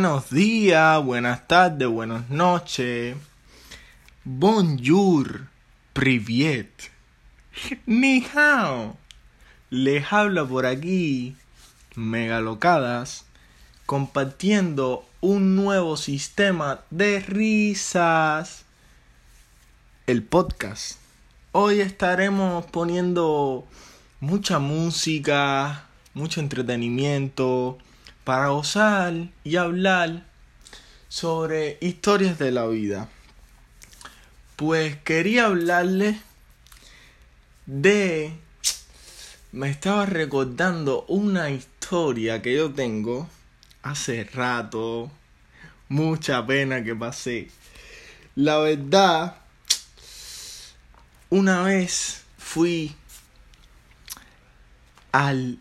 Buenos días, buenas tardes, buenas noches. Bonjour, privet. Ni hao. Les habla por aquí Megalocadas compartiendo un nuevo sistema de risas. El podcast. Hoy estaremos poniendo mucha música, mucho entretenimiento para gozar y hablar sobre historias de la vida. Pues quería hablarles de... Me estaba recordando una historia que yo tengo hace rato. Mucha pena que pasé. La verdad, una vez fui al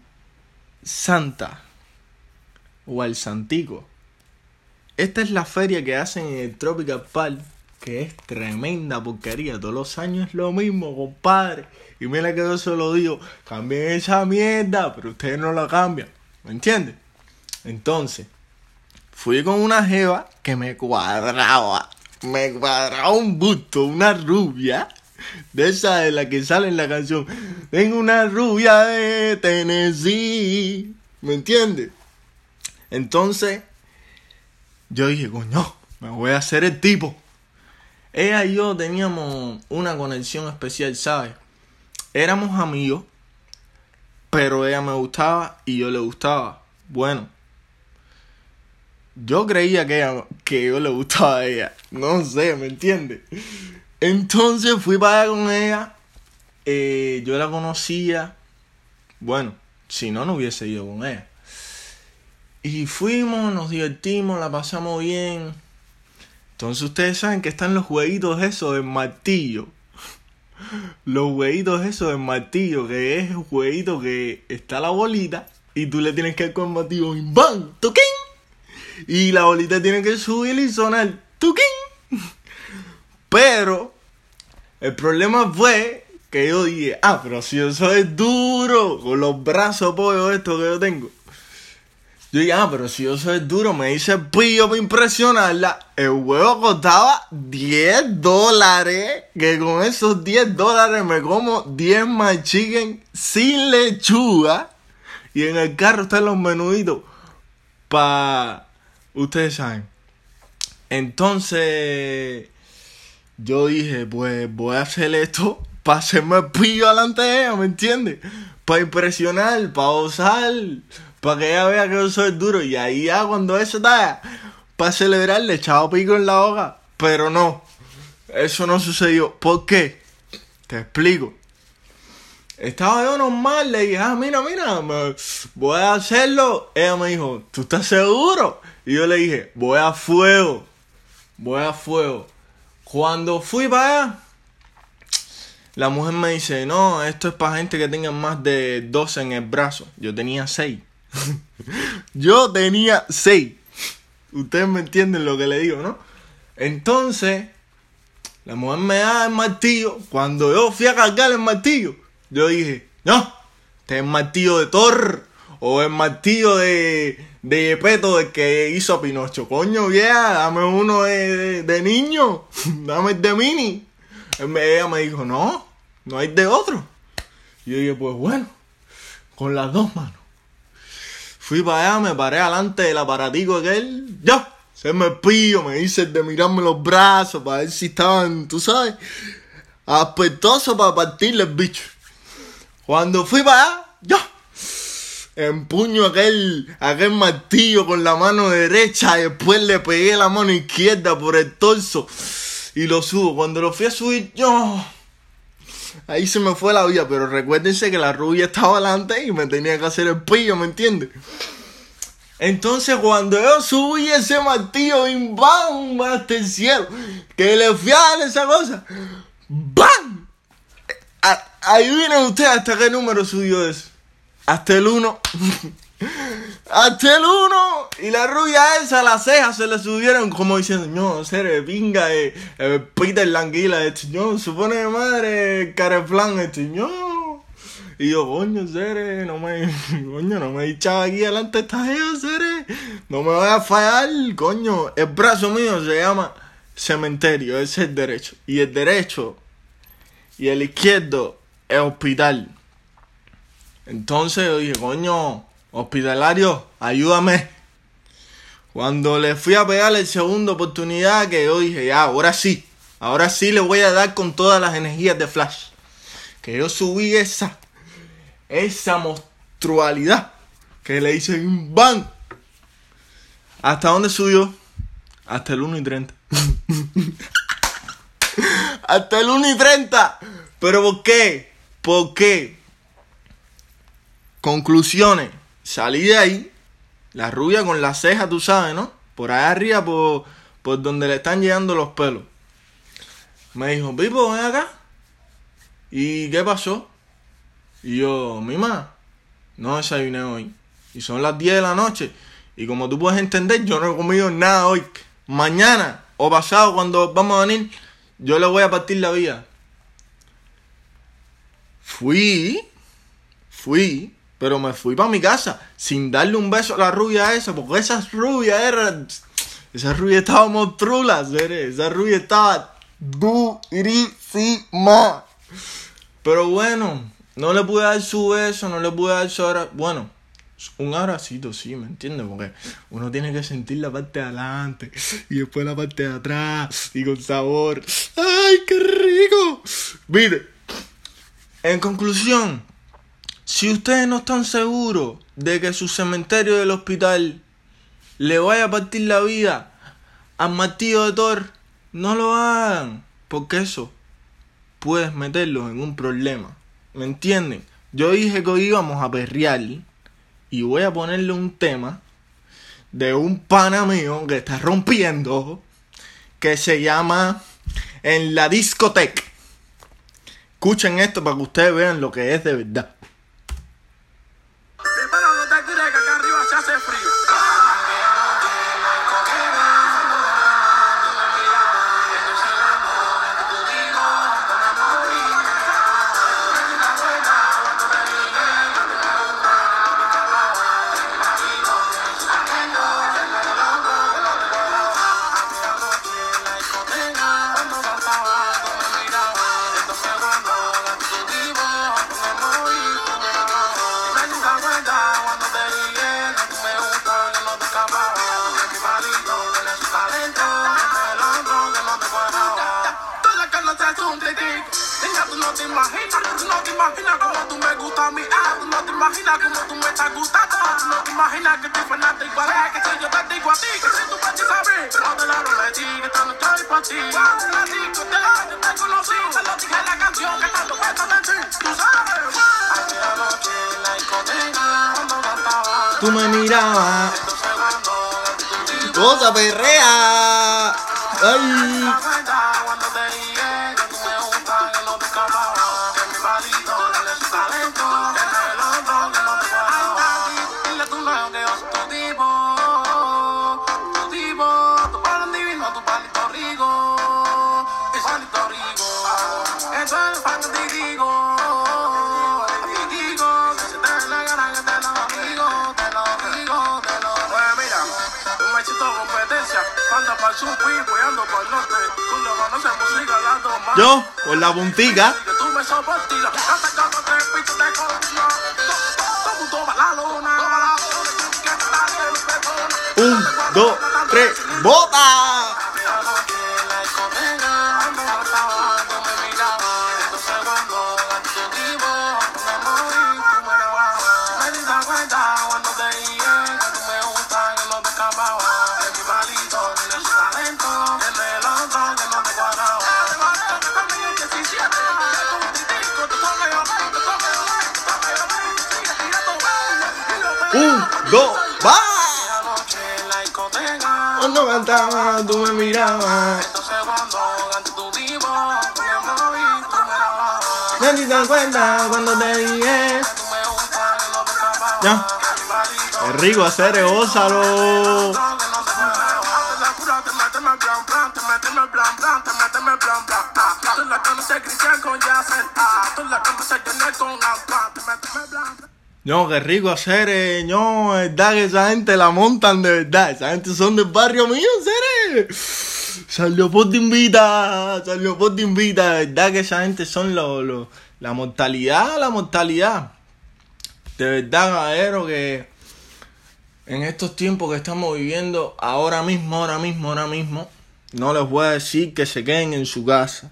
Santa o al Santico. Esta es la feria que hacen en el Tropical Park, que es tremenda porquería. Todos los años es lo mismo, compadre. Y mira que yo se lo digo, cambien esa mierda, pero ustedes no la cambian. ¿Me entiendes? Entonces, fui con una jeva que me cuadraba. Me cuadraba un busto, una rubia. De esa de la que sale en la canción. Tengo una rubia de Tennessee. ¿Me entiendes? Entonces, yo dije, coño, me voy a hacer el tipo. Ella y yo teníamos una conexión especial, ¿sabes? Éramos amigos, pero ella me gustaba y yo le gustaba. Bueno, yo creía que, ella, que yo le gustaba a ella. No sé, ¿me entiendes? Entonces fui para allá con ella. Eh, yo la conocía. Bueno, si no, no hubiese ido con ella. Y fuimos, nos divertimos, la pasamos bien. Entonces ustedes saben que están los jueguitos esos del martillo. Los jueguitos esos del martillo, que es el jueguito que está la bolita y tú le tienes que dar con el martillo y ¡bam! ¡Tuquín! Y la bolita tiene que subir y sonar ¡tuquín! Pero el problema fue que yo dije, ah, pero si yo soy duro, con los brazos pollo estos que yo tengo. Yo dije, ah, pero si yo soy duro, me hice pillo para impresionarla. El huevo costaba 10 dólares. Que con esos 10 dólares me como 10 más chicken sin lechuga. Y en el carro están los menuditos. Pa. Ustedes saben. Entonces. Yo dije, pues voy a hacer esto para hacerme pillo delante de ella, ¿me entiendes? Para impresionar, para osar, para que ella vea que yo soy duro. Y ahí ya cuando eso está, para celebrar, le echaba pico en la hoja. Pero no, eso no sucedió. ¿Por qué? Te explico. Estaba yo normal, le dije, ah, mira, mira, me, voy a hacerlo. Ella me dijo, ¿tú estás seguro? Y yo le dije, voy a fuego, voy a fuego. Cuando fui para allá, la mujer me dice, no, esto es para gente que tenga más de 12 en el brazo. Yo tenía 6. yo tenía 6. Ustedes me entienden lo que le digo, ¿no? Entonces, la mujer me da el martillo. Cuando yo fui a cargar el martillo, yo dije, no, este es el martillo de Thor o el martillo de, de Yepeto de que hizo a Pinocho. Coño, vieja, dame uno de, de, de niño, dame el de mini. Ella me dijo, no, no hay de otro. Y yo dije, pues bueno, con las dos manos. Fui para allá, me paré delante del aparatico aquel, ya, se me pillo, me hice el de mirarme los brazos para ver si estaban, tú sabes, aspectoso para partirle el bicho. Cuando fui para allá, ya, empuño aquel, aquel martillo con la mano derecha y después le pegué la mano izquierda por el torso y lo subo. Cuando lo fui a subir, yo... Ahí se me fue la vida, pero recuérdense que la rubia estaba delante y me tenía que hacer el pillo, ¿me entiendes? Entonces cuando yo subí ese martillo ¡bam! hasta el cielo, que le fui a esa cosa, ¡bam! Ahí viene usted hasta qué número subió eso. Hasta el 1. Hasta el 1. Y la rubia esa, las cejas se le subieron como diciendo, no, ser pinga, eh, eh, Peter Languila, este, no, supone madre, careflan, este, no. Y yo, coño, Cere, no me, coño, no me echaba aquí delante esta jeva, Cere. No me voy a fallar, coño. El brazo mío se llama cementerio, ese es el derecho. Y el derecho y el izquierdo es hospital. Entonces yo dije, coño, hospitalario, ayúdame. Cuando le fui a pegar la segunda oportunidad, que yo dije, ya, ahora sí, ahora sí le voy a dar con todas las energías de Flash. Que yo subí esa, esa monstrualidad que le hice un ban. ¿Hasta dónde subió? Hasta el 1 y 30. Hasta el 1 y 30. ¿Pero por qué? ¿Por qué? Conclusiones. Salí de ahí. La rubia con la ceja, tú sabes, ¿no? Por allá arriba, por, por donde le están llegando los pelos. Me dijo, Pipo, ven acá. ¿Y qué pasó? Y yo, mima, no desayuné hoy. Y son las 10 de la noche. Y como tú puedes entender, yo no he comido nada hoy. Mañana o pasado, cuando vamos a venir, yo le voy a partir la vida. Fui, fui, pero me fui para mi casa sin darle un beso a la rubia esa, porque esa rubia era. Esa rubia estaba montrula, esa rubia estaba durísima. Pero bueno, no le pude dar su beso, no le pude dar su abrazo. Bueno, un abracito, sí, ¿me entiendes? Porque uno tiene que sentir la parte de adelante y después la parte de atrás y con sabor. ¡Ay, qué rico! Mire, en conclusión, si ustedes no están seguros de que su cementerio del hospital le vaya a partir la vida al martillo de Thor, no lo hagan, porque eso puedes meterlos en un problema. ¿Me entienden? Yo dije que hoy íbamos a perrear y voy a ponerle un tema de un pana mío que está rompiendo que se llama En la discoteca. Escuchen esto para que ustedes vean lo que es de verdad. Cómo tú me gustas a mí. Ah, tú no te imaginas cómo tú me estás gustando. Tú no te imaginas que estoy fanático a ti, que soy yo te digo a ti, que si tú puedes saber. No te la prometí, que esta no estoy para ti. Cuando la discoteca yo te conocí, te lo dije la canción que tanto cuesta de ti. Tú sabes. Aquella noche en la discoteca, cuando cantaba, Tú me mirabas, cosa perrea. Ay. Que está bien, perdona. Un, dos, tres, bota. Cantaba, tú me mirabas. Entonces cuando ante tu divo, me moví, tú me grababas. Nadie se da cuenta cuando te dije. Ya. Es rico hacer, gózalo. No, qué rico hacer, eh, no, verdad que esa gente la montan de verdad. Esa gente son del barrio mío, seres. San Leopoldo invita, San Leopoldo invita, de verdad que esa gente son lo, lo- la mortalidad, la mortalidad. De verdad, caballero, que en estos tiempos que estamos viviendo, ahora mismo, ahora mismo, ahora mismo, no les voy a decir que se queden en su casa,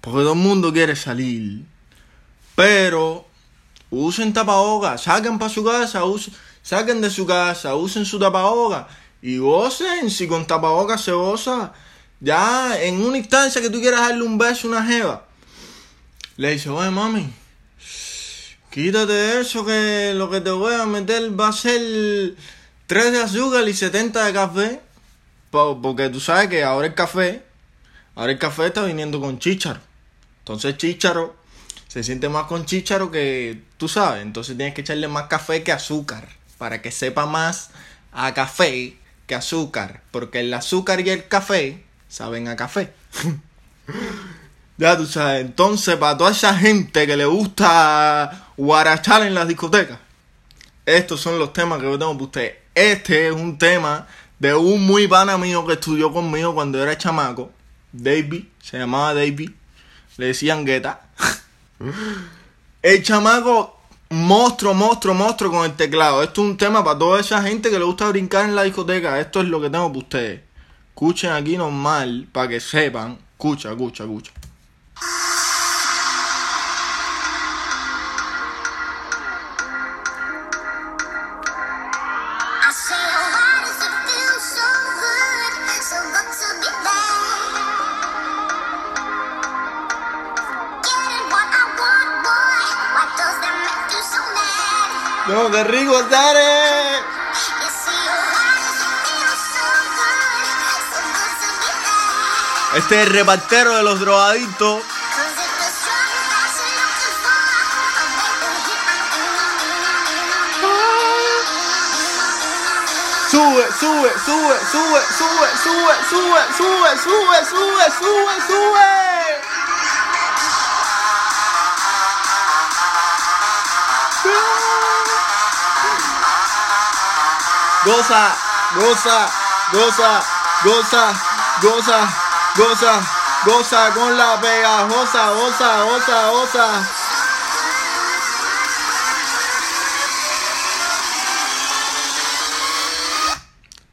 porque todo el mundo quiere salir. Pero usen tapabocas, saquen para su casa, usen, saquen de su casa, usen su tapabocas y gocen. Si con tapabocas se goza, ya en una instancia que tú quieras darle un beso a una jeva, le dice, oye mami, quítate eso que lo que te voy a meter va a ser 3 de azúcar y 70 de café. Po- Porque tú sabes que ahora el café, ahora el café está viniendo con chícharo. Entonces chícharo se siente más con chícharo que tú sabes. Entonces tienes que echarle más café que azúcar. Para que sepa más a café que azúcar. Porque el azúcar y el café saben a café. ya tú sabes. Entonces para toda esa gente que le gusta guarachar en las discotecas. Estos son los temas que yo tengo para ustedes. Este es un tema de un muy pana mío que estudió conmigo cuando era chamaco. Davey, se llamaba Davey. Le decían Guetta. El chamaco, monstruo, monstruo, monstruo con el teclado. Esto es un tema para toda esa gente que le gusta brincar en la discoteca. Esto es lo que tengo para ustedes. Escuchen aquí normal para que sepan. Escucha, escucha, escucha. Be back? Este es el repartero de los drogadictos. Sube, sube, sube, sube, sube, sube, sube, sube, sube, sube, sube, sube. Goza, goza, goza, goza, goza, goza, goza con la pegajosa, goza, goza, goza.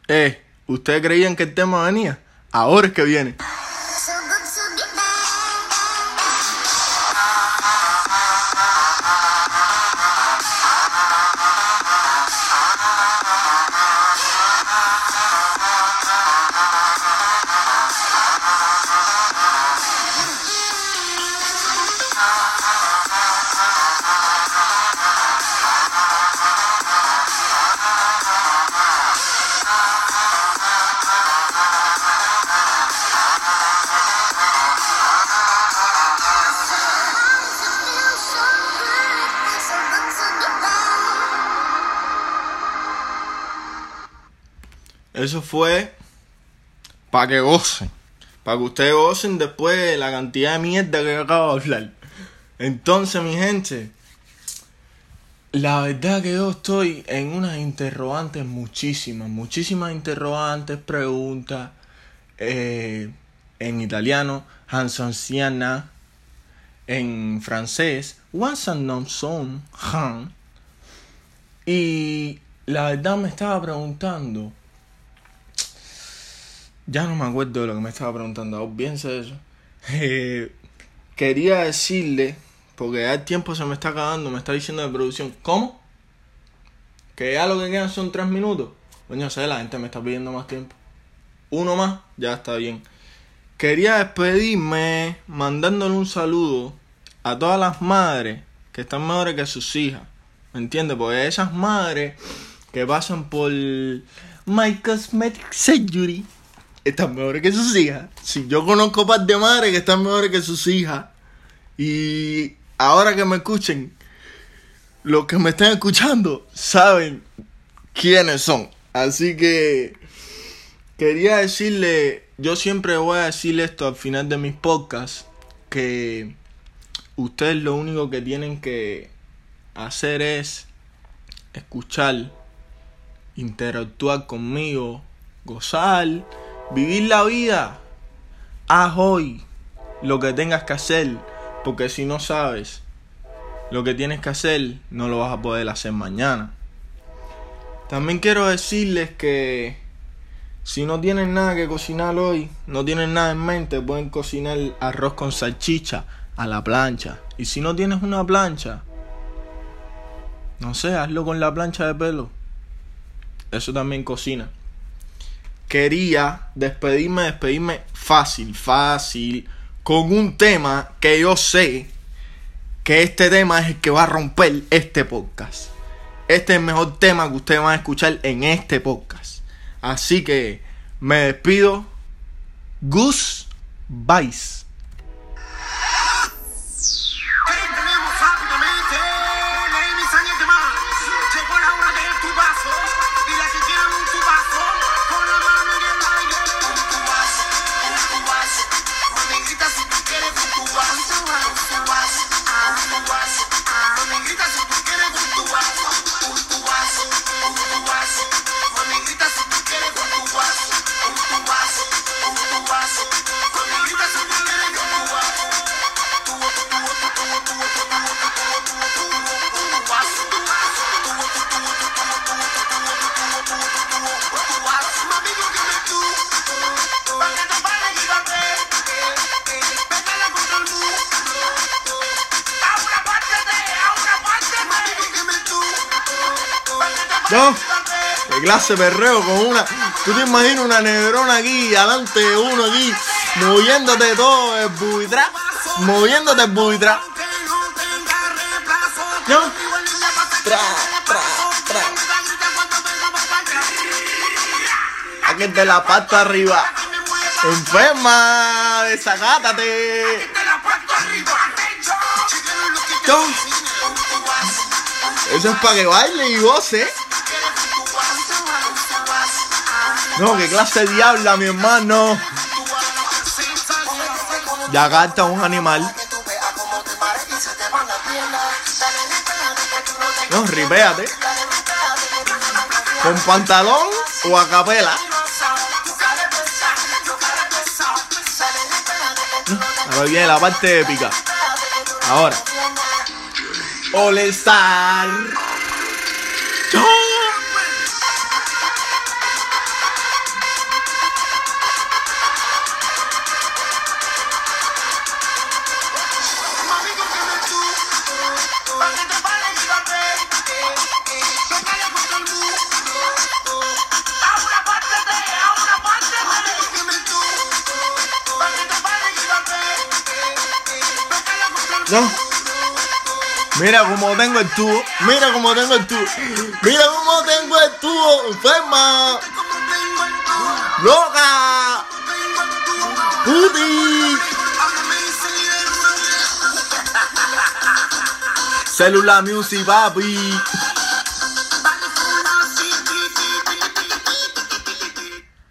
Eh, ¿ustedes creían que el tema venía? Ahora es que viene. Eso fue para que gocen. Para que ustedes gocen después de la cantidad de mierda que acabo de hablar. Entonces, mi gente, la verdad que yo estoy en unas interrogantes muchísimas, muchísimas interrogantes, preguntas eh, en italiano, Hansansiana, en francés, Wansan son Han. Y la verdad me estaba preguntando, ya no me acuerdo de lo que me estaba preguntando, de eso. Eh, quería decirle, porque ya el tiempo se me está acabando, me está diciendo de producción, ¿cómo? Que ya lo que quedan son tres minutos. Coño, sé, la gente me está pidiendo más tiempo. Uno más, ya está bien. Quería despedirme mandándole un saludo a todas las madres que están mejores que sus hijas. ¿Me entiendes? Porque esas madres que pasan por My Cosmetic Surgery están mejores que sus hijas. Si yo conozco par de madres que están mejores que sus hijas. Y ahora que me escuchen, los que me están escuchando saben quiénes son. Así que quería decirle, yo siempre voy a decirle esto al final de mis podcasts, que ustedes lo único que tienen que hacer es escuchar, interactuar conmigo, gozar, vivir la vida. Haz hoy lo que tengas que hacer, porque si no sabes lo que tienes que hacer, no lo vas a poder hacer mañana. También quiero decirles que si no tienen nada que cocinar hoy, no tienen nada en mente, pueden cocinar arroz con salchicha a la plancha. Y si no tienes una plancha, no sé, hazlo con la plancha de pelo. Eso también cocina. Quería despedirme, despedirme fácil, fácil, con un tema que yo sé que este tema es el que va a romper este podcast. Este es el mejor tema que ustedes van a escuchar en este podcast. Así que me despido. Goose Vice. No. De clase perreo con una. Tú te imaginas una negrona aquí, adelante de uno aquí, moviéndote todo el moviéndote el buitrá. No. Tra, tra, tra. Aquí de la pata arriba. Enferma, desacátate. No. Eso es para que baile y goce. No, qué clase de diabla, mi hermano. Ya gasta un animal. No, ripéate. ¿Con pantalón o a capela? Ahora viene la parte épica. Ahora. All Star. Mira cómo tengo el tubo. Mira cómo tengo el tubo. Mira cómo tengo el tubo. Enferma. Loca. Puti. Celular music, papi.